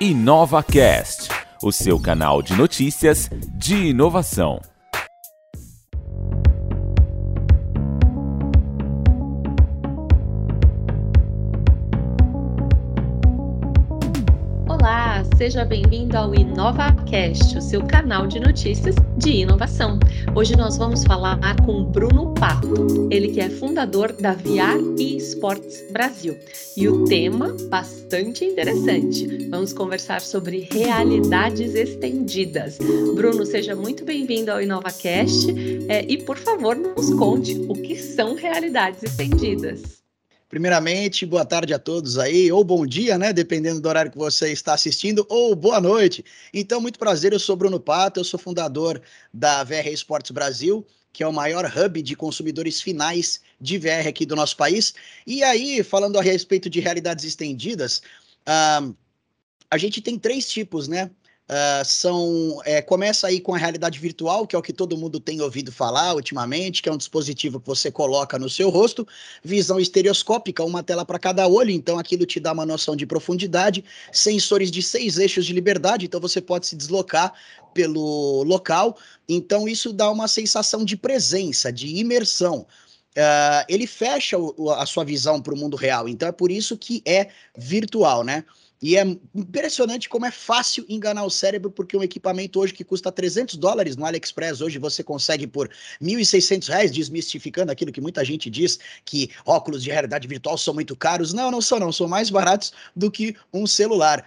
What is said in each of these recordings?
InovaCast, o seu canal de notícias de inovação. Seja bem-vindo ao InovaCast, o seu canal de notícias de inovação. Hoje nós vamos falar com Bruno Pato, ele que é fundador da VR Esports Brasil. E o tema bastante interessante. Vamos conversar sobre realidades estendidas. Bruno, seja muito bem-vindo ao InovaCast é, e, por favor, nos conte o que são realidades estendidas. Primeiramente, boa tarde a todos aí, ou bom dia, né? Dependendo do horário que você está assistindo, ou boa noite. Então, muito prazer, eu sou Bruno Pato, eu sou fundador da VR Esportes Brasil, que é o maior hub de consumidores finais de VR aqui do nosso país. E aí, falando a respeito de realidades estendidas, uh, a gente tem três tipos, né? Uh, são é, começa aí com a realidade virtual, que é o que todo mundo tem ouvido falar ultimamente, que é um dispositivo que você coloca no seu rosto, visão estereoscópica, uma tela para cada olho, então aquilo te dá uma noção de profundidade, sensores de seis eixos de liberdade, então você pode se deslocar pelo local, então isso dá uma sensação de presença, de imersão. Uh, ele fecha o, a sua visão para o mundo real, então é por isso que é virtual, né? E é impressionante como é fácil enganar o cérebro, porque um equipamento hoje que custa 300 dólares no AliExpress, hoje você consegue por 1.600 reais, desmistificando aquilo que muita gente diz, que óculos de realidade virtual são muito caros. Não, não são não, são mais baratos do que um celular.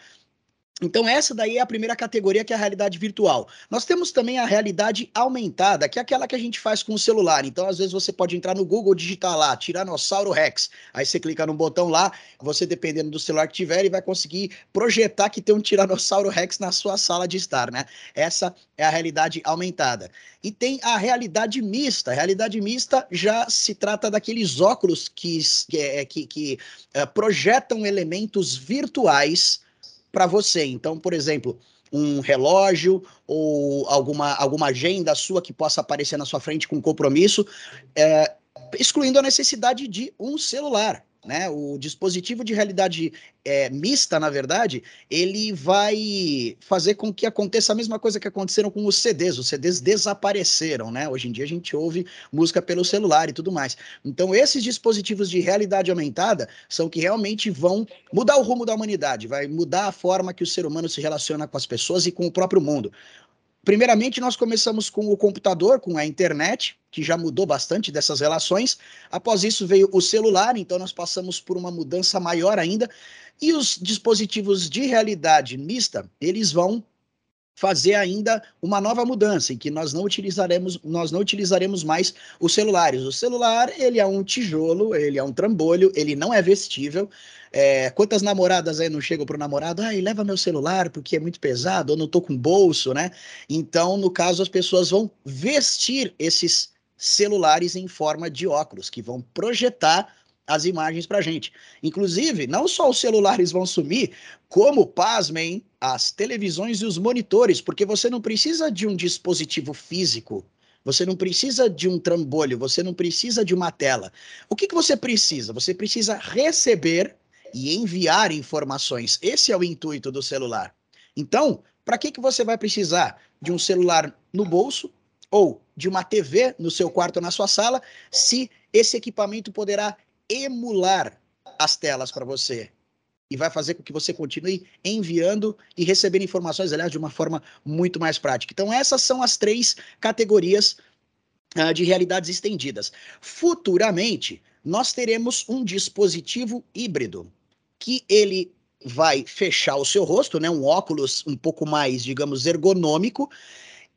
Então, essa daí é a primeira categoria, que é a realidade virtual. Nós temos também a realidade aumentada, que é aquela que a gente faz com o celular. Então, às vezes, você pode entrar no Google, digitar lá, Tiranossauro Rex. Aí você clica no botão lá, você, dependendo do celular que tiver, ele vai conseguir projetar que tem um Tiranossauro Rex na sua sala de estar, né? Essa é a realidade aumentada. E tem a realidade mista. A realidade mista já se trata daqueles óculos que, que, é, que, que uh, projetam elementos virtuais para você. Então, por exemplo, um relógio ou alguma, alguma agenda sua que possa aparecer na sua frente com compromisso, é, excluindo a necessidade de um celular. Né? O dispositivo de realidade é, mista, na verdade, ele vai fazer com que aconteça a mesma coisa que aconteceram com os CDs. Os CDs desapareceram, né? Hoje em dia a gente ouve música pelo celular e tudo mais. Então, esses dispositivos de realidade aumentada são que realmente vão mudar o rumo da humanidade, vai mudar a forma que o ser humano se relaciona com as pessoas e com o próprio mundo. Primeiramente, nós começamos com o computador, com a internet, que já mudou bastante dessas relações. Após isso veio o celular, então nós passamos por uma mudança maior ainda. E os dispositivos de realidade mista, eles vão fazer ainda uma nova mudança em que nós não utilizaremos nós não utilizaremos mais os celulares. O celular ele é um tijolo, ele é um trambolho, ele não é vestível. É, quantas namoradas aí não chegam pro namorado, ai, leva meu celular porque é muito pesado, ou não tô com bolso, né? Então, no caso, as pessoas vão vestir esses celulares em forma de óculos que vão projetar as imagens para gente. Inclusive, não só os celulares vão sumir, como, pasmem, as televisões e os monitores, porque você não precisa de um dispositivo físico, você não precisa de um trambolho, você não precisa de uma tela. O que, que você precisa? Você precisa receber e enviar informações. Esse é o intuito do celular. Então, para que, que você vai precisar de um celular no bolso ou de uma TV no seu quarto ou na sua sala, se esse equipamento poderá emular as telas para você e vai fazer com que você continue enviando e recebendo informações, aliás, de uma forma muito mais prática. Então, essas são as três categorias uh, de realidades estendidas. Futuramente, nós teremos um dispositivo híbrido que ele vai fechar o seu rosto, né, um óculos um pouco mais, digamos, ergonômico,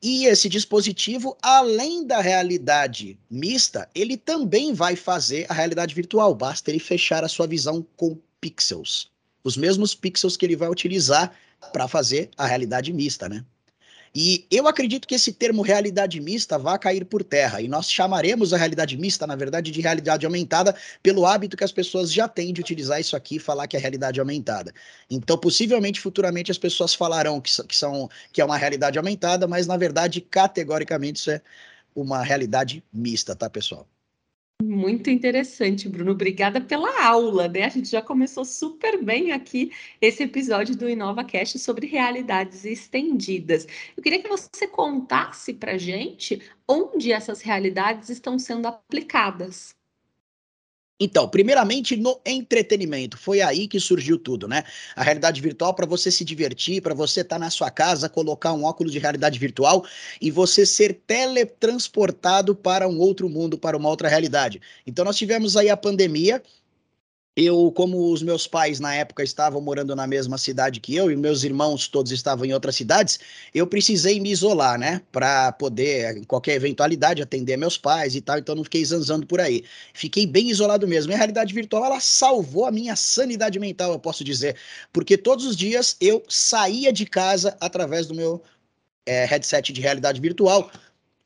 e esse dispositivo, além da realidade mista, ele também vai fazer a realidade virtual. Basta ele fechar a sua visão com pixels. Os mesmos pixels que ele vai utilizar para fazer a realidade mista, né? E eu acredito que esse termo realidade mista vai cair por terra. E nós chamaremos a realidade mista, na verdade, de realidade aumentada, pelo hábito que as pessoas já têm de utilizar isso aqui e falar que é realidade aumentada. Então, possivelmente, futuramente, as pessoas falarão que, que, são, que é uma realidade aumentada, mas, na verdade, categoricamente, isso é uma realidade mista, tá, pessoal? Muito interessante, Bruno. Obrigada pela aula, né? A gente já começou super bem aqui esse episódio do InovaCast sobre realidades estendidas. Eu queria que você contasse para gente onde essas realidades estão sendo aplicadas. Então, primeiramente no entretenimento, foi aí que surgiu tudo, né? A realidade virtual para você se divertir, para você estar tá na sua casa, colocar um óculos de realidade virtual e você ser teletransportado para um outro mundo, para uma outra realidade. Então, nós tivemos aí a pandemia, eu, como os meus pais na época estavam morando na mesma cidade que eu e meus irmãos todos estavam em outras cidades, eu precisei me isolar, né, para poder, em qualquer eventualidade, atender meus pais e tal, então não fiquei zanzando por aí. Fiquei bem isolado mesmo. E a realidade virtual, ela salvou a minha sanidade mental, eu posso dizer, porque todos os dias eu saía de casa através do meu é, headset de realidade virtual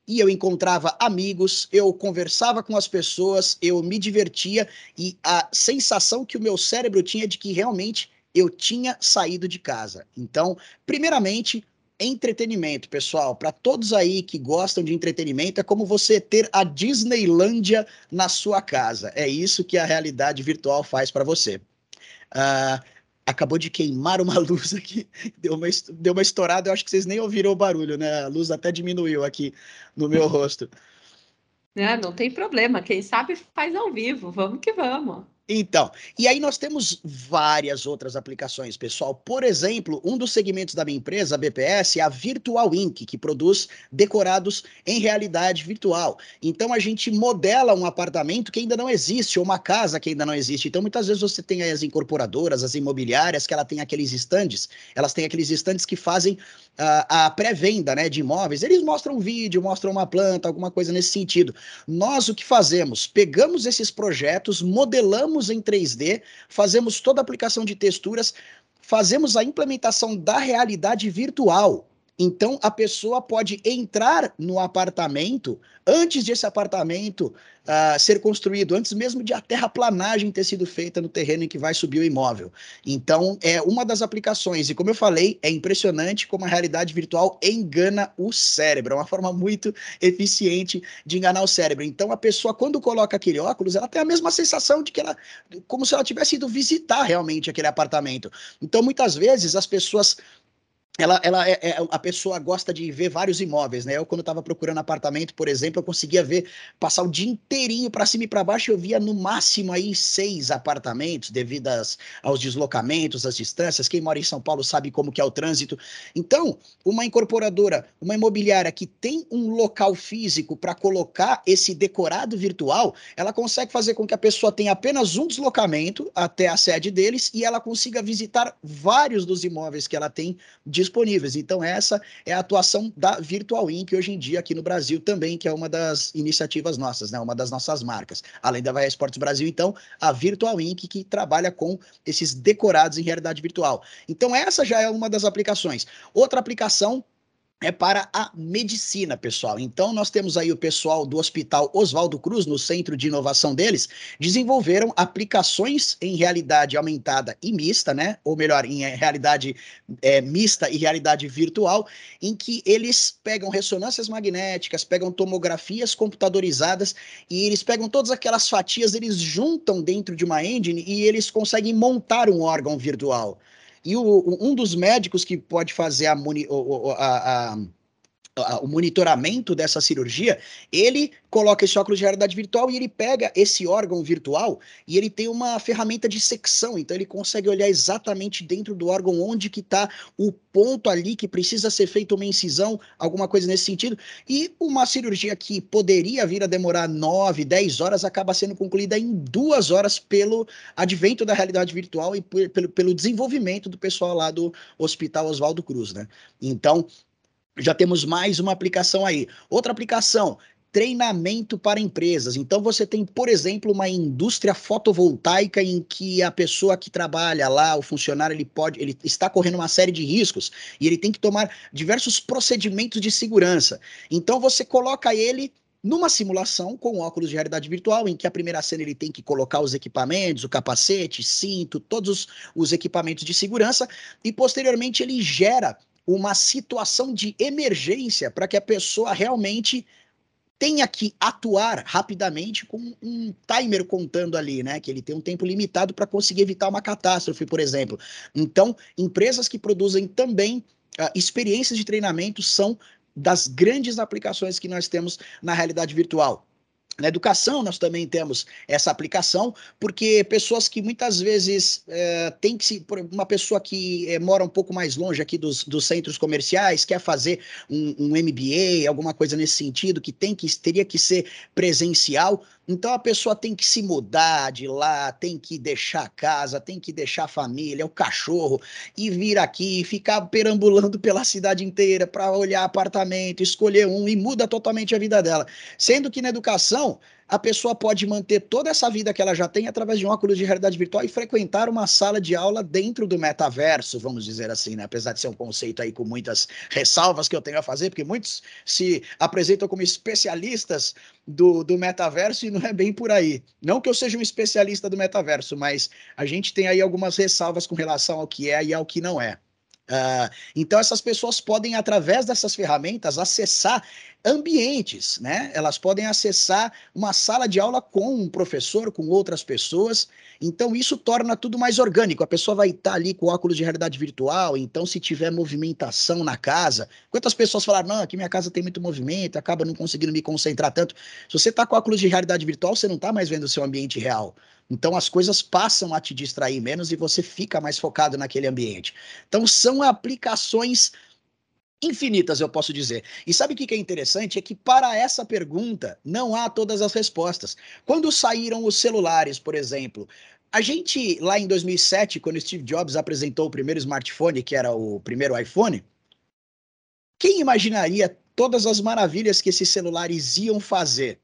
e eu encontrava amigos, eu conversava com as pessoas, eu me divertia e a sensação que o meu cérebro tinha de que realmente eu tinha saído de casa. Então, primeiramente, entretenimento, pessoal. Para todos aí que gostam de entretenimento, é como você ter a Disneylândia na sua casa. É isso que a realidade virtual faz para você. Uh, acabou de queimar uma luz aqui, deu uma, deu uma estourada, eu acho que vocês nem ouviram o barulho, né? A luz até diminuiu aqui no meu rosto. É, não tem problema, quem sabe faz ao vivo, vamos que vamos. Então, e aí nós temos várias outras aplicações, pessoal. Por exemplo, um dos segmentos da minha empresa, a BPS, é a Virtual Ink, que produz decorados em realidade virtual. Então a gente modela um apartamento que ainda não existe, ou uma casa que ainda não existe. Então, muitas vezes você tem as incorporadoras, as imobiliárias, que ela tem aqueles estandes, elas têm aqueles estandes que fazem uh, a pré-venda né, de imóveis. Eles mostram um vídeo, mostram uma planta, alguma coisa nesse sentido. Nós o que fazemos? Pegamos esses projetos, modelamos modelamos em 3D, fazemos toda a aplicação de texturas, fazemos a implementação da realidade virtual. Então a pessoa pode entrar no apartamento antes desse apartamento uh, ser construído, antes mesmo de a terraplanagem ter sido feita no terreno em que vai subir o imóvel. Então é uma das aplicações e como eu falei é impressionante como a realidade virtual engana o cérebro, é uma forma muito eficiente de enganar o cérebro. Então a pessoa quando coloca aquele óculos ela tem a mesma sensação de que ela como se ela tivesse ido visitar realmente aquele apartamento. Então muitas vezes as pessoas ela, ela é, é, a pessoa gosta de ver vários imóveis, né? Eu, quando estava procurando apartamento, por exemplo, eu conseguia ver, passar o dia inteirinho para cima e para baixo, eu via no máximo aí seis apartamentos, devido às, aos deslocamentos, às distâncias. Quem mora em São Paulo sabe como que é o trânsito. Então, uma incorporadora, uma imobiliária que tem um local físico para colocar esse decorado virtual, ela consegue fazer com que a pessoa tenha apenas um deslocamento até a sede deles e ela consiga visitar vários dos imóveis que ela tem de disponíveis. Então, essa é a atuação da Virtual Inc. hoje em dia aqui no Brasil também, que é uma das iniciativas nossas, né? uma das nossas marcas. Além da Vai Esportes Brasil, então, a Virtual Inc., que trabalha com esses decorados em realidade virtual. Então, essa já é uma das aplicações. Outra aplicação é para a medicina, pessoal. Então, nós temos aí o pessoal do Hospital Oswaldo Cruz, no centro de inovação deles, desenvolveram aplicações em realidade aumentada e mista, né? Ou melhor, em realidade é, mista e realidade virtual, em que eles pegam ressonâncias magnéticas, pegam tomografias computadorizadas e eles pegam todas aquelas fatias, eles juntam dentro de uma engine e eles conseguem montar um órgão virtual. E o, um dos médicos que pode fazer a, a, a o monitoramento dessa cirurgia, ele coloca esse óculos de realidade virtual e ele pega esse órgão virtual e ele tem uma ferramenta de secção, então ele consegue olhar exatamente dentro do órgão onde que está o ponto ali que precisa ser feita uma incisão, alguma coisa nesse sentido, e uma cirurgia que poderia vir a demorar 9, 10 horas acaba sendo concluída em duas horas pelo advento da realidade virtual e pelo, pelo desenvolvimento do pessoal lá do Hospital Oswaldo Cruz, né? Então, já temos mais uma aplicação aí. Outra aplicação, treinamento para empresas. Então você tem, por exemplo, uma indústria fotovoltaica em que a pessoa que trabalha lá, o funcionário, ele pode, ele está correndo uma série de riscos e ele tem que tomar diversos procedimentos de segurança. Então você coloca ele numa simulação com óculos de realidade virtual, em que a primeira cena ele tem que colocar os equipamentos, o capacete, cinto, todos os, os equipamentos de segurança, e posteriormente ele gera uma situação de emergência para que a pessoa realmente tenha que atuar rapidamente com um timer contando ali, né? Que ele tem um tempo limitado para conseguir evitar uma catástrofe, por exemplo. Então, empresas que produzem também uh, experiências de treinamento são das grandes aplicações que nós temos na realidade virtual. Na educação, nós também temos essa aplicação, porque pessoas que muitas vezes é, tem que se. Uma pessoa que é, mora um pouco mais longe aqui dos, dos centros comerciais, quer fazer um, um, MBA, alguma coisa nesse sentido, que tem que teria que ser presencial. Então a pessoa tem que se mudar de lá, tem que deixar a casa, tem que deixar a família, o cachorro, e vir aqui e ficar perambulando pela cidade inteira para olhar apartamento, escolher um e muda totalmente a vida dela. Sendo que na educação a pessoa pode manter toda essa vida que ela já tem através de um óculos de realidade virtual e frequentar uma sala de aula dentro do metaverso, vamos dizer assim, né? Apesar de ser um conceito aí com muitas ressalvas que eu tenho a fazer, porque muitos se apresentam como especialistas do, do metaverso e não é bem por aí. Não que eu seja um especialista do metaverso, mas a gente tem aí algumas ressalvas com relação ao que é e ao que não é. Uh, então, essas pessoas podem, através dessas ferramentas, acessar ambientes, né? Elas podem acessar uma sala de aula com um professor, com outras pessoas. Então, isso torna tudo mais orgânico. A pessoa vai estar ali com óculos de realidade virtual. Então, se tiver movimentação na casa, quantas pessoas falaram, não, aqui minha casa tem muito movimento, acaba não conseguindo me concentrar tanto. Se você está com óculos de realidade virtual, você não está mais vendo o seu ambiente real. Então as coisas passam a te distrair menos e você fica mais focado naquele ambiente. Então são aplicações infinitas, eu posso dizer. E sabe o que é interessante? É que para essa pergunta não há todas as respostas. Quando saíram os celulares, por exemplo, a gente, lá em 2007, quando Steve Jobs apresentou o primeiro smartphone, que era o primeiro iPhone, quem imaginaria todas as maravilhas que esses celulares iam fazer?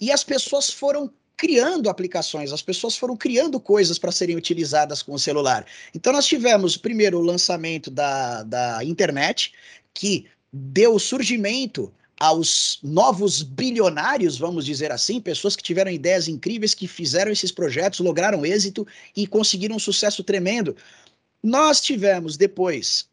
E as pessoas foram criando aplicações, as pessoas foram criando coisas para serem utilizadas com o celular. Então, nós tivemos primeiro o lançamento da, da internet, que deu surgimento aos novos bilionários, vamos dizer assim, pessoas que tiveram ideias incríveis, que fizeram esses projetos, lograram êxito e conseguiram um sucesso tremendo. Nós tivemos depois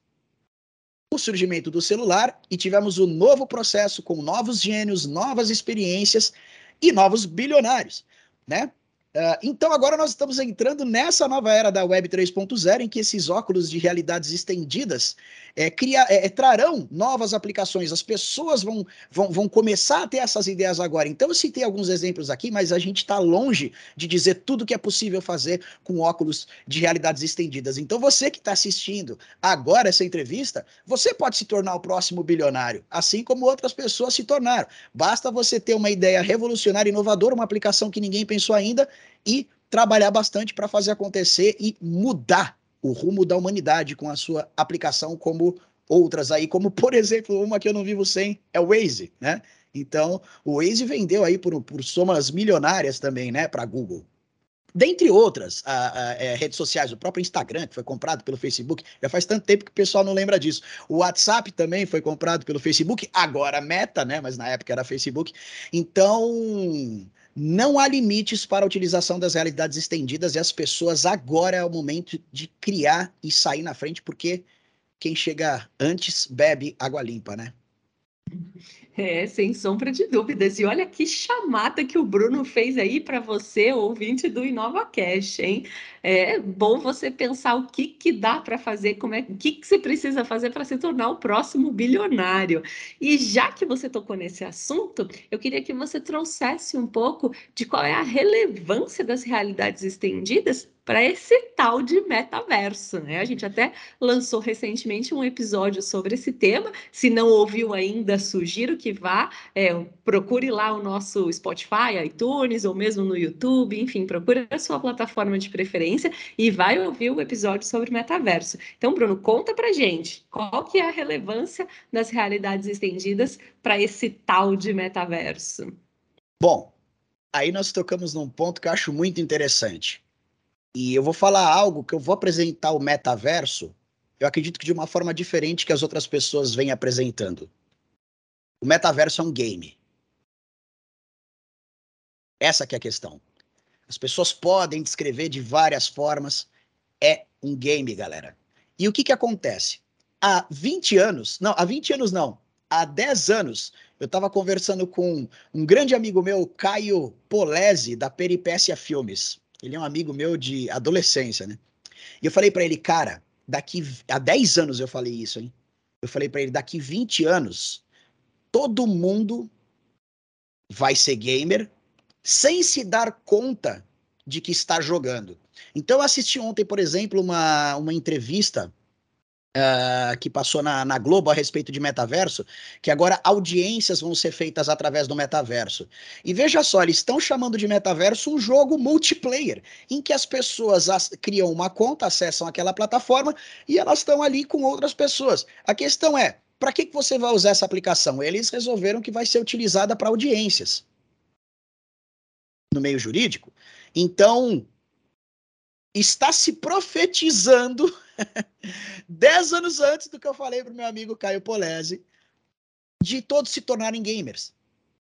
o surgimento do celular e tivemos o novo processo com novos gênios, novas experiências e novos bilionários né? Uh, então agora nós estamos entrando nessa nova era da Web 3.0 em que esses óculos de realidades estendidas é, cria, é, é, trarão novas aplicações. As pessoas vão, vão, vão começar a ter essas ideias agora. Então eu citei alguns exemplos aqui, mas a gente está longe de dizer tudo que é possível fazer com óculos de realidades estendidas. Então você que está assistindo agora essa entrevista, você pode se tornar o próximo bilionário, assim como outras pessoas se tornaram. Basta você ter uma ideia revolucionária, inovadora, uma aplicação que ninguém pensou ainda e trabalhar bastante para fazer acontecer e mudar o rumo da humanidade com a sua aplicação, como outras aí, como por exemplo, uma que eu não vivo sem é o Waze, né? Então, o Waze vendeu aí por, por somas milionárias também, né, para Google. Dentre outras a, a, a, é, redes sociais, o próprio Instagram, que foi comprado pelo Facebook, já faz tanto tempo que o pessoal não lembra disso. O WhatsApp também foi comprado pelo Facebook, agora Meta, né? Mas na época era Facebook. Então, não há limites para a utilização das realidades estendidas e as pessoas agora é o momento de criar e sair na frente, porque quem chega antes bebe água limpa, né? É, sem sombra de dúvidas. E olha que chamada que o Bruno fez aí para você, ouvinte do InovaCast, hein? É bom você pensar o que, que dá para fazer, como é, o que, que você precisa fazer para se tornar o próximo bilionário. E já que você tocou nesse assunto, eu queria que você trouxesse um pouco de qual é a relevância das realidades estendidas para esse tal de metaverso, né? A gente até lançou recentemente um episódio sobre esse tema. Se não ouviu ainda, sugiro que vá, é, procure lá o nosso Spotify, iTunes ou mesmo no YouTube, enfim, procure a sua plataforma de preferência e vai ouvir o episódio sobre metaverso. Então, Bruno, conta pra gente qual que é a relevância das realidades estendidas para esse tal de metaverso. Bom, aí nós tocamos num ponto que eu acho muito interessante e eu vou falar algo que eu vou apresentar o metaverso, eu acredito que de uma forma diferente que as outras pessoas vêm apresentando. O metaverso é um game. Essa que é a questão. As pessoas podem descrever de várias formas. É um game, galera. E o que que acontece? Há 20 anos, não, há 20 anos não, há 10 anos, eu estava conversando com um grande amigo meu, Caio Polese, da Peripécia Filmes. Ele é um amigo meu de adolescência, né? E eu falei para ele, cara, daqui há 10 anos eu falei isso, hein? Eu falei para ele, daqui 20 anos, todo mundo vai ser gamer sem se dar conta de que está jogando. Então eu assisti ontem, por exemplo, uma, uma entrevista Uh, que passou na, na, Globo a respeito de metaverso, que agora audiências vão ser feitas através do metaverso. E veja só, eles estão chamando de metaverso um jogo multiplayer, em que as pessoas as, criam uma conta, acessam aquela plataforma e elas estão ali com outras pessoas. A questão é, para que, que você vai usar essa aplicação? Eles resolveram que vai ser utilizada para audiências no meio jurídico. Então, está se profetizando dez anos antes do que eu falei para o meu amigo Caio Polese, de todos se tornarem gamers.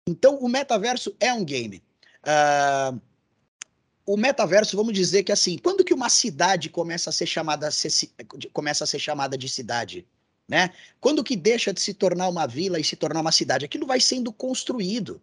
Então, o metaverso é um game. Uh, o metaverso, vamos dizer que assim, quando que uma cidade começa a ser chamada, começa a ser chamada de cidade? Né? Quando que deixa de se tornar uma vila e se tornar uma cidade? Aquilo vai sendo construído.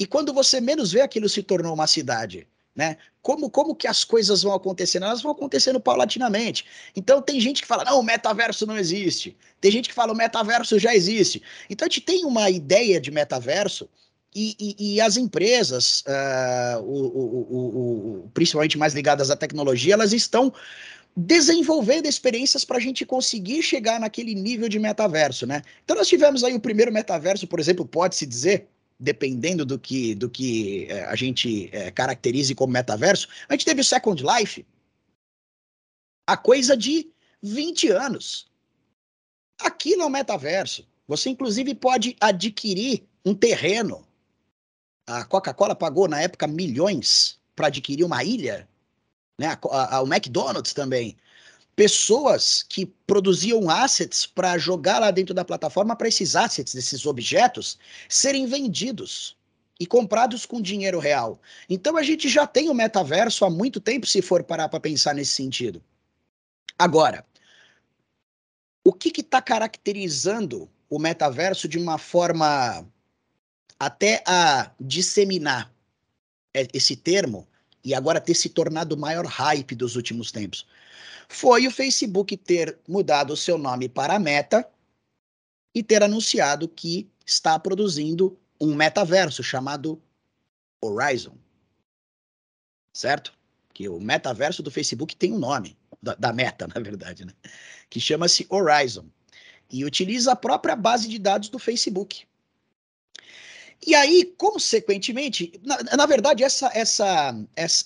E quando você menos vê, aquilo se tornou uma cidade. Né? Como, como que as coisas vão acontecendo? Elas vão acontecendo paulatinamente. Então tem gente que fala, não, o metaverso não existe. Tem gente que fala, o metaverso já existe. Então a gente tem uma ideia de metaverso e, e, e as empresas, uh, o, o, o, principalmente mais ligadas à tecnologia, elas estão desenvolvendo experiências para a gente conseguir chegar naquele nível de metaverso, né? Então nós tivemos aí o primeiro metaverso, por exemplo, pode-se dizer, dependendo do que, do que é, a gente é, caracterize como metaverso, a gente teve o Second Life a coisa de 20 anos. Aquilo é um metaverso. Você, inclusive, pode adquirir um terreno. A Coca-Cola pagou, na época, milhões para adquirir uma ilha. Né? A, a, o McDonald's também pessoas que produziam assets para jogar lá dentro da plataforma para esses assets, esses objetos, serem vendidos e comprados com dinheiro real. Então a gente já tem o metaverso há muito tempo, se for parar para pensar nesse sentido. Agora, o que está caracterizando o metaverso de uma forma até a disseminar esse termo e agora ter se tornado o maior hype dos últimos tempos? Foi o Facebook ter mudado o seu nome para Meta e ter anunciado que está produzindo um metaverso chamado Horizon. Certo? Que o metaverso do Facebook tem um nome, da, da Meta, na verdade, né? Que chama-se Horizon. E utiliza a própria base de dados do Facebook. E aí, consequentemente, na, na verdade, essa, essa,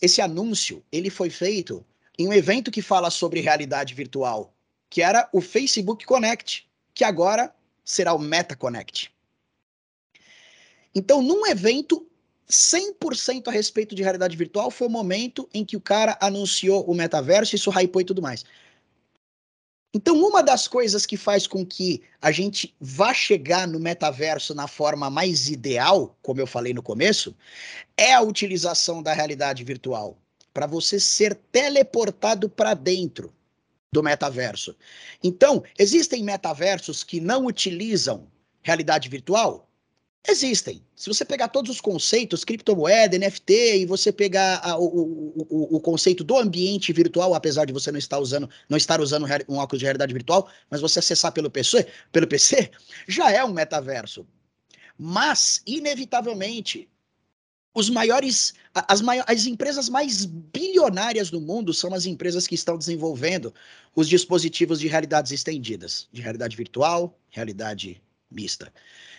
esse anúncio ele foi feito em um evento que fala sobre realidade virtual, que era o Facebook Connect, que agora será o Meta Connect. Então, num evento 100% a respeito de realidade virtual, foi o momento em que o cara anunciou o metaverso, isso hypou e tudo mais. Então, uma das coisas que faz com que a gente vá chegar no metaverso na forma mais ideal, como eu falei no começo, é a utilização da realidade virtual para você ser teleportado para dentro do metaverso. Então, existem metaversos que não utilizam realidade virtual? Existem. Se você pegar todos os conceitos, criptomoeda, NFT, e você pegar a, o, o, o, conceito do ambiente virtual, apesar de você não estar usando, não estar usando um óculos de realidade virtual, mas você acessar pelo PC, pelo PC, já é um metaverso. Mas, inevitavelmente, os maiores, as, maiores, as empresas mais bilionárias do mundo são as empresas que estão desenvolvendo os dispositivos de realidades estendidas, de realidade virtual, realidade mista.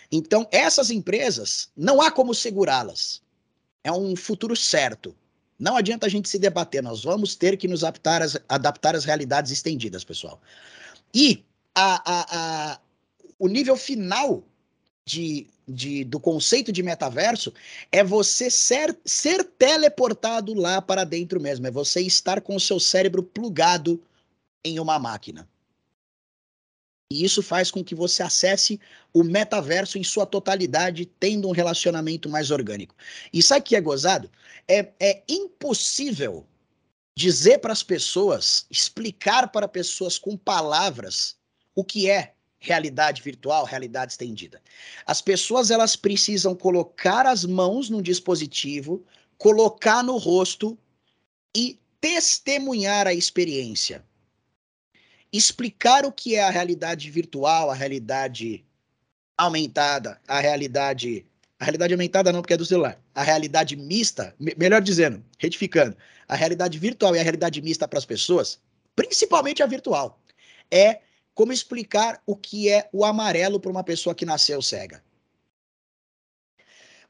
Então, essas empresas, não há como segurá-las. É um futuro certo. Não adianta a gente se debater, nós vamos ter que nos adaptar às, adaptar às realidades estendidas, pessoal. E a, a, a, o nível final de de, do conceito de metaverso é você ser, ser teleportado lá para dentro mesmo, é você estar com o seu cérebro plugado em uma máquina. E isso faz com que você acesse o metaverso em sua totalidade, tendo um relacionamento mais orgânico. E sabe o que é gozado? É, é impossível dizer para as pessoas, explicar para pessoas com palavras o que é realidade virtual, realidade estendida? As pessoas elas precisam colocar as mãos num dispositivo, colocar no rosto e testemunhar a experiência. Explicar o que é a realidade virtual, a realidade aumentada, a realidade. A realidade aumentada não, porque é do celular. A realidade mista, melhor dizendo, retificando, a realidade virtual e a realidade mista para as pessoas, principalmente a virtual, é como explicar o que é o amarelo para uma pessoa que nasceu cega.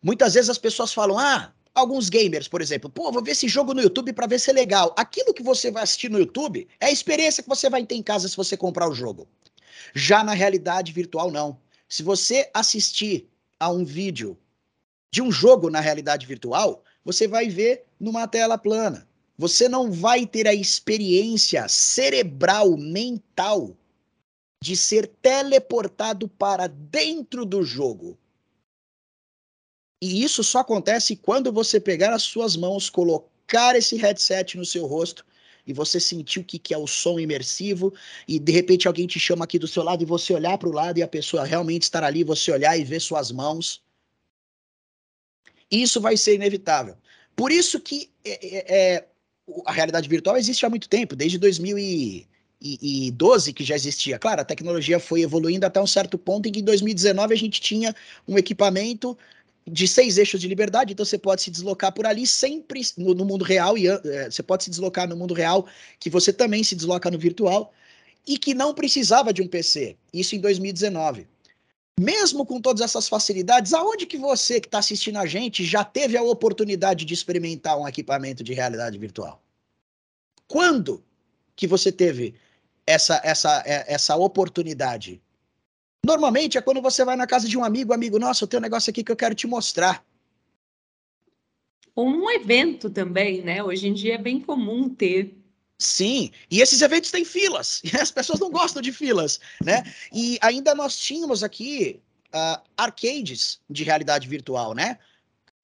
Muitas vezes as pessoas falam: ah, alguns gamers, por exemplo, pô, vou ver esse jogo no YouTube para ver se é legal. Aquilo que você vai assistir no YouTube é a experiência que você vai ter em casa se você comprar o jogo. Já na realidade virtual, não. Se você assistir a um vídeo de um jogo na realidade virtual, você vai ver numa tela plana. Você não vai ter a experiência cerebral, mental, de ser teleportado para dentro do jogo. E isso só acontece quando você pegar as suas mãos, colocar esse headset no seu rosto e você sentir o que, que é o som imersivo, e de repente alguém te chama aqui do seu lado e você olhar para o lado e a pessoa realmente estar ali, você olhar e ver suas mãos. Isso vai ser inevitável. Por isso que é, é, é a realidade virtual existe há muito tempo, desde 2012 que já existia. Claro, a tecnologia foi evoluindo até um certo ponto em que em 2019 a gente tinha um equipamento de seis eixos de liberdade, então você pode se deslocar por ali sempre no, no mundo real, e é, você pode se deslocar no mundo real, que você também se desloca no virtual, e que não precisava de um PC. Isso em 2019. Mesmo com todas essas facilidades, aonde que você que está assistindo a gente já teve a oportunidade de experimentar um equipamento de realidade virtual? Quando que você teve essa, essa, é, essa oportunidade? Normalmente é quando você vai na casa de um amigo, amigo, nossa, eu tenho um negócio aqui que eu quero te mostrar. Ou num evento também, né? Hoje em dia é bem comum ter. Sim, e esses eventos têm filas, e as pessoas não gostam de filas, né? E ainda nós tínhamos aqui uh, arcades de realidade virtual, né?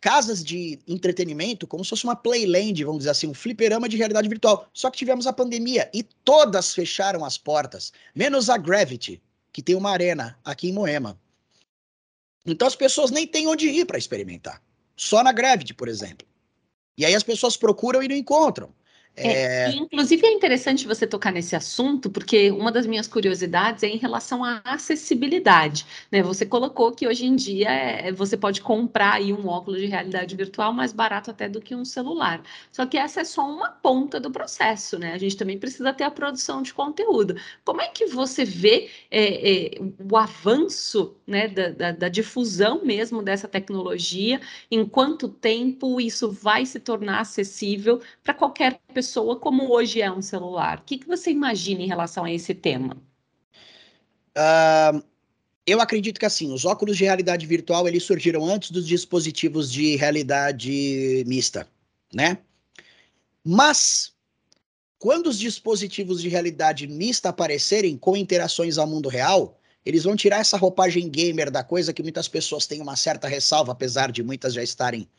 Casas de entretenimento, como se fosse uma playland, vamos dizer assim, um fliperama de realidade virtual. Só que tivemos a pandemia e todas fecharam as portas, menos a Gravity, que tem uma arena aqui em Moema. Então as pessoas nem têm onde ir para experimentar. Só na Gravity, por exemplo. E aí as pessoas procuram e não encontram. É, é... Inclusive é interessante você tocar nesse assunto, porque uma das minhas curiosidades é em relação à acessibilidade. Né? Você colocou que hoje em dia é, você pode comprar aí um óculos de realidade virtual mais barato até do que um celular. Só que essa é só uma ponta do processo, né? A gente também precisa ter a produção de conteúdo. Como é que você vê é, é o avanço né, da, da, da difusão mesmo dessa tecnologia? Em quanto tempo isso vai se tornar acessível para qualquer pessoa? Pessoa como hoje é um celular. O que, que você imagina em relação a esse tema? Uh, eu acredito que assim, os óculos de realidade virtual eles surgiram antes dos dispositivos de realidade mista, né? Mas quando os dispositivos de realidade mista aparecerem com interações ao mundo real, eles vão tirar essa roupagem gamer da coisa que muitas pessoas têm uma certa ressalva, apesar de muitas já estarem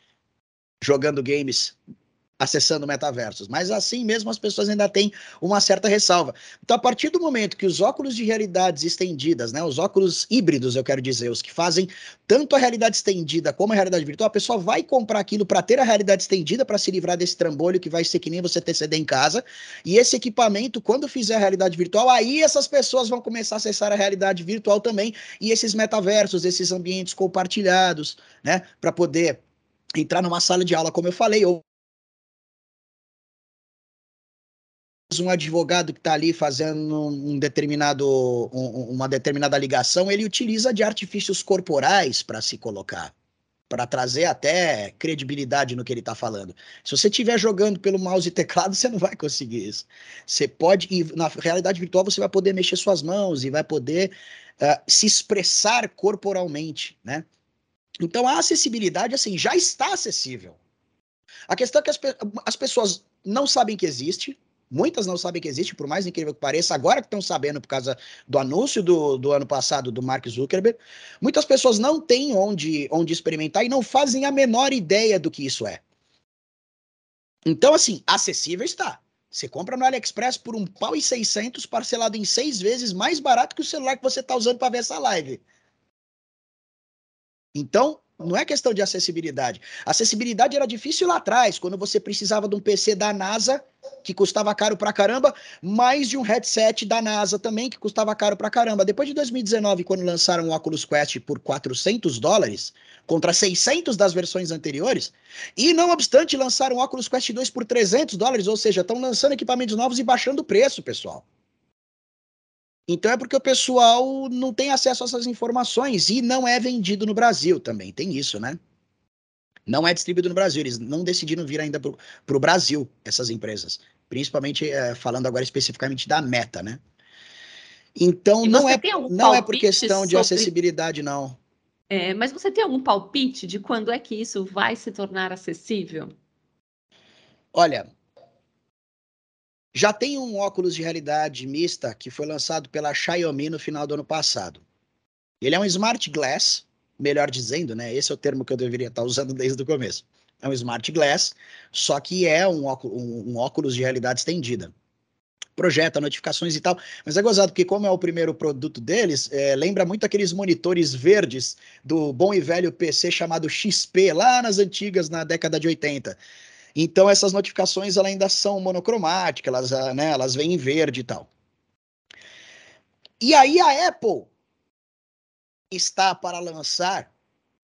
jogando games acessando metaversos. Mas assim mesmo as pessoas ainda têm uma certa ressalva. Então, a partir do momento que os óculos de realidades estendidas, né, os óculos híbridos, eu quero dizer, os que fazem tanto a realidade estendida como a realidade virtual, a pessoa vai comprar aquilo para ter a realidade estendida, para se livrar desse trambolho que vai ser que nem você ter CD em casa. E esse equipamento, quando fizer a realidade virtual, aí essas pessoas vão começar a acessar a realidade virtual também e esses metaversos, esses ambientes compartilhados, né, para poder entrar numa sala de aula, como eu falei, ou um advogado que está ali fazendo um determinado, um, uma determinada ligação, ele utiliza de artifícios corporais para se colocar, para trazer até credibilidade no que ele está falando. Se você estiver jogando pelo mouse e teclado, você não vai conseguir isso. Você pode, e na realidade virtual, você vai poder mexer suas mãos e vai poder uh, se expressar corporalmente, né? Então a acessibilidade, assim, já está acessível. A questão é que as, as pessoas não sabem que existe, Muitas não sabem que existe, por mais incrível que pareça, agora que estão sabendo por causa do anúncio do, do ano passado do Mark Zuckerberg. Muitas pessoas não têm onde, onde experimentar e não fazem a menor ideia do que isso é. Então, assim, acessível está. Você compra no AliExpress por um pau e 600, parcelado em seis vezes, mais barato que o celular que você está usando para ver essa live. Então, não é questão de acessibilidade. Acessibilidade era difícil lá atrás, quando você precisava de um PC da NASA, que custava caro pra caramba, mais de um headset da NASA também, que custava caro pra caramba. Depois de 2019, quando lançaram o Oculus Quest por 400 dólares, contra 600 das versões anteriores, e não obstante, lançaram o Oculus Quest 2 por 300 dólares, ou seja, estão lançando equipamentos novos e baixando o preço, pessoal. Então é porque o pessoal não tem acesso a essas informações e não é vendido no Brasil também. Tem isso, né? Não é distribuído no Brasil. Eles não decidiram vir ainda para o Brasil, essas empresas. Principalmente é, falando agora especificamente da Meta, né? Então não é, não é por questão sobre... de acessibilidade, não. É, mas você tem algum palpite de quando é que isso vai se tornar acessível? Olha, já tem um óculos de realidade mista que foi lançado pela Xiaomi no final do ano passado. Ele é um smart glass, melhor dizendo, né? Esse é o termo que eu deveria estar usando desde o começo. É um smart glass, só que é um óculos, um óculos de realidade estendida. Projeta notificações e tal, mas é gozado porque, como é o primeiro produto deles, é, lembra muito aqueles monitores verdes do bom e velho PC chamado XP, lá nas antigas, na década de 80 então essas notificações ainda são monocromáticas, elas, ah, né, elas vêm em verde e tal. E aí a Apple está para lançar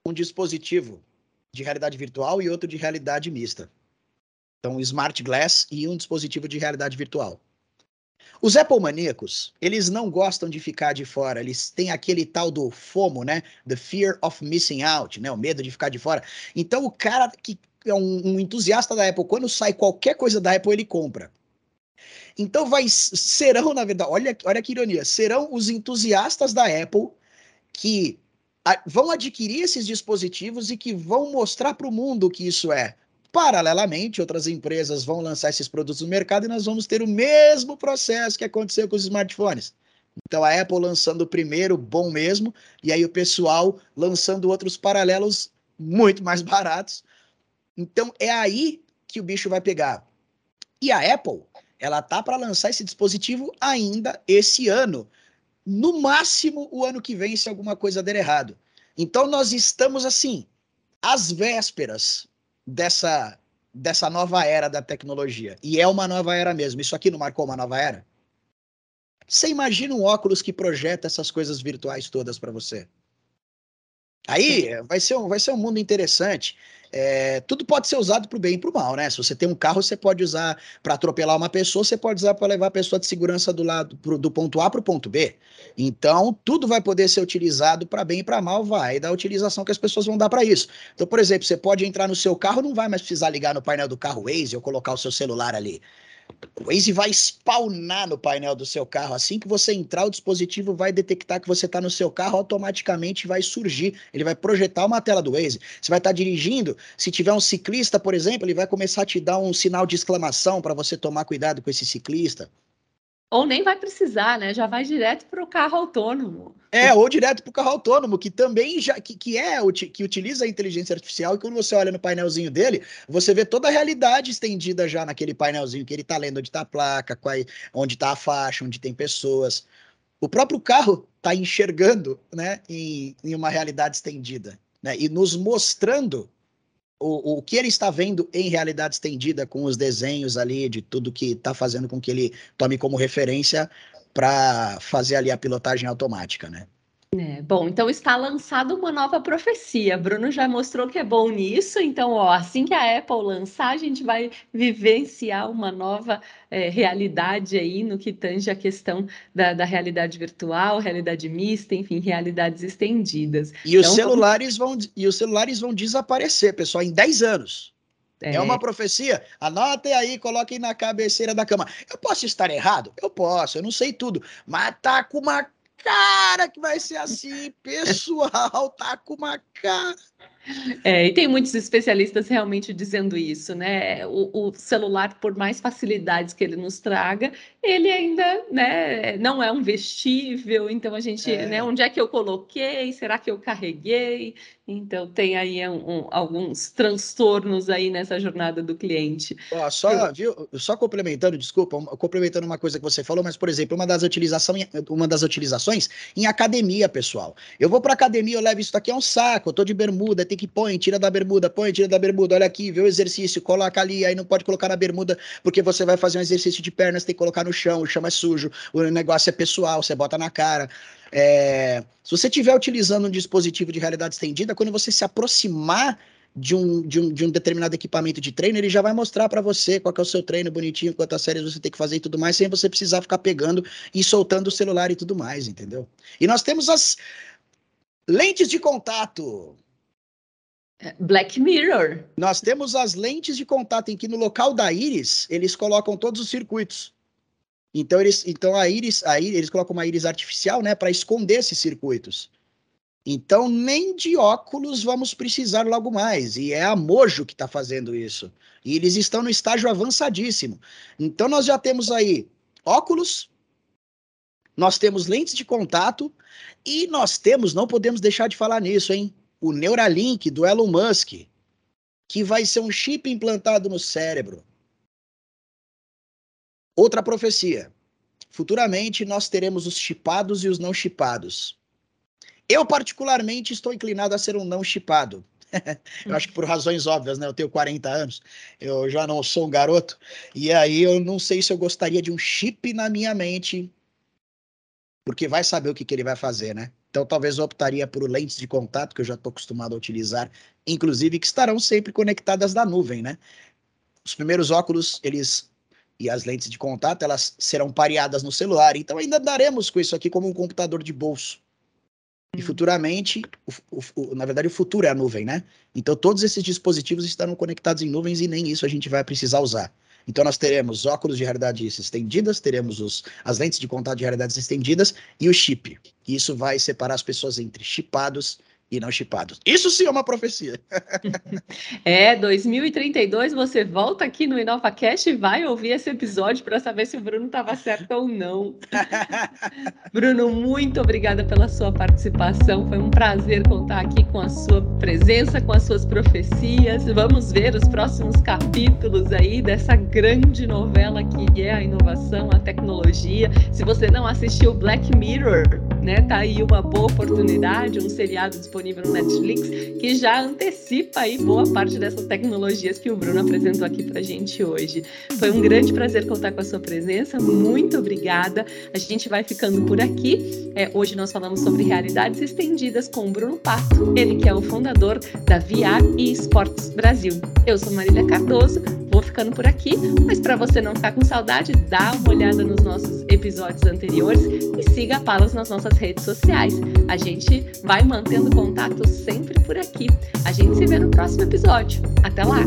um dispositivo de realidade virtual e outro de realidade mista. Então, um Smart Glass e um dispositivo de realidade virtual. Os Apple maníacos, eles não gostam de ficar de fora, eles têm aquele tal do FOMO, né? The Fear of Missing Out, né? O medo de ficar de fora. Então, o cara que é um, um entusiasta da Apple, quando sai qualquer coisa da Apple, ele compra. Então vai serão, na verdade, olha, olha que ironia, serão os entusiastas da Apple que vão adquirir esses dispositivos e que vão mostrar para o mundo que isso é. Paralelamente, outras empresas vão lançar esses produtos no mercado e nós vamos ter o mesmo processo que aconteceu com os smartphones. Então a Apple lançando o primeiro, bom mesmo, e aí o pessoal lançando outros paralelos muito mais baratos então é aí que o bicho vai pegar. E a Apple, ela tá para lançar esse dispositivo ainda esse ano. No máximo o ano que vem, se alguma coisa der errado. Então nós estamos assim, às vésperas dessa dessa nova era da tecnologia. E é uma nova era mesmo. Isso aqui não marcou uma nova era? Você imagina um óculos que projeta essas coisas virtuais todas para você? Aí vai ser, um, vai ser um mundo interessante. É, tudo pode ser usado para o bem e para o mal, né? Se você tem um carro, você pode usar para atropelar uma pessoa, você pode usar para levar a pessoa de segurança do lado pro, do ponto A para o ponto B. Então, tudo vai poder ser utilizado para bem e para mal, vai da utilização que as pessoas vão dar para isso. Então, por exemplo, você pode entrar no seu carro, não vai mais precisar ligar no painel do carro Waze ou colocar o seu celular ali. O Waze vai spawnar no painel do seu carro. Assim que você entrar, o dispositivo vai detectar que você está no seu carro, automaticamente vai surgir. Ele vai projetar uma tela do Waze. Você vai estar tá dirigindo. Se tiver um ciclista, por exemplo, ele vai começar a te dar um sinal de exclamação para você tomar cuidado com esse ciclista. Ou nem vai precisar, né? Já vai direto para o carro autônomo. É, ou direto para o carro autônomo, que também já que, que é que utiliza a inteligência artificial, e quando você olha no painelzinho dele, você vê toda a realidade estendida já naquele painelzinho que ele está lendo onde está a placa, qual, onde está a faixa, onde tem pessoas. O próprio carro está enxergando né, em, em uma realidade estendida. Né, e nos mostrando o, o que ele está vendo em realidade estendida com os desenhos ali de tudo que está fazendo com que ele tome como referência para fazer ali a pilotagem automática, né? É, bom, então está lançada uma nova profecia. Bruno já mostrou que é bom nisso, então, ó, assim que a Apple lançar, a gente vai vivenciar uma nova é, realidade aí no que tange a questão da, da, realidade virtual, realidade mista, enfim, realidades estendidas. E então, os celulares vão e os celulares vão desaparecer, pessoal, em 10 anos. É. é. uma profecia? Anotem aí, coloquem na cabeceira da cama. Eu posso estar errado? Eu posso, eu não sei tudo. Mas tá com uma cara que vai ser assim, pessoal, tá com uma cara. É, e tem muitos especialistas realmente dizendo isso, né? O, o, celular, por mais facilidades que ele nos traga, ele ainda né, não é um vestível. Então a gente, é. né? Onde é que eu coloquei? Será que eu carreguei? Então tem aí um, um, alguns transtornos aí nessa jornada do cliente. Ó, só, viu, só complementando, desculpa, complementando uma coisa que você falou, mas, por exemplo, uma das, utilização, uma das utilizações em academia, pessoal. Eu vou para academia, eu levo isso daqui, é um saco, eu tô de bermuda, tem que põe, tira da bermuda, põe, tira da bermuda, olha aqui, vê o exercício, coloca ali, aí não pode colocar na bermuda, porque você vai fazer um exercício de pernas, tem que colocar no chão, o chão é sujo, o negócio é pessoal, você bota na cara. É, se você estiver utilizando um dispositivo de realidade estendida, quando você se aproximar de um, de um, de um determinado equipamento de treino, ele já vai mostrar para você qual é o seu treino bonitinho, quantas séries você tem que fazer e tudo mais, sem você precisar ficar pegando e soltando o celular e tudo mais, entendeu? E nós temos as lentes de contato. Black Mirror. Nós temos as lentes de contato em que no local da íris eles colocam todos os circuitos. Então eles, então a íris, a íris eles colocam uma íris artificial, né, para esconder esses circuitos. Então nem de óculos vamos precisar logo mais. E é a Mojo que está fazendo isso. E eles estão no estágio avançadíssimo. Então nós já temos aí óculos, nós temos lentes de contato e nós temos, não podemos deixar de falar nisso, hein? O Neuralink do Elon Musk, que vai ser um chip implantado no cérebro Outra profecia. Futuramente nós teremos os chipados e os não chipados. Eu, particularmente, estou inclinado a ser um não chipado. eu acho que por razões óbvias, né? Eu tenho 40 anos, eu já não sou um garoto, e aí eu não sei se eu gostaria de um chip na minha mente, porque vai saber o que, que ele vai fazer, né? Então talvez eu optaria por lentes de contato, que eu já estou acostumado a utilizar, inclusive que estarão sempre conectadas na nuvem, né? Os primeiros óculos, eles e as lentes de contato elas serão pareadas no celular. Então ainda daremos com isso aqui como um computador de bolso. E hum. futuramente, o, o, na verdade, o futuro é a nuvem, né? Então todos esses dispositivos estarão conectados em nuvens e nem isso a gente vai precisar usar. Então nós teremos óculos de realidade estendidas, teremos os, as lentes de contato de realidade estendidas e o chip. Isso vai separar as pessoas entre chipados e não chipados. Isso sim é uma profecia. é, 2032 você volta aqui no InovaCast e vai ouvir esse episódio para saber se o Bruno estava certo ou não. Bruno, muito obrigada pela sua participação. Foi um prazer contar aqui com a sua presença, com as suas profecias. Vamos ver os próximos capítulos aí dessa grande novela que é a inovação, a tecnologia. Se você não assistiu Black Mirror, né, tá aí uma boa oportunidade, um seriado disponível no Netflix, que já antecipa aí boa parte dessas tecnologias que o Bruno apresentou aqui para a gente hoje. Foi um grande prazer contar com a sua presença, muito obrigada. A gente vai ficando por aqui. É, hoje nós falamos sobre realidades estendidas com o Bruno Pato, ele que é o fundador da VR e Esportes Brasil. Eu sou Marília Cardoso, vou ficando por aqui, mas para você não ficar com saudade, dá uma olhada nos nossos episódios anteriores e siga a Palas nas nossas redes sociais. A gente vai mantendo contato sempre por aqui. A gente se vê no próximo episódio. Até lá!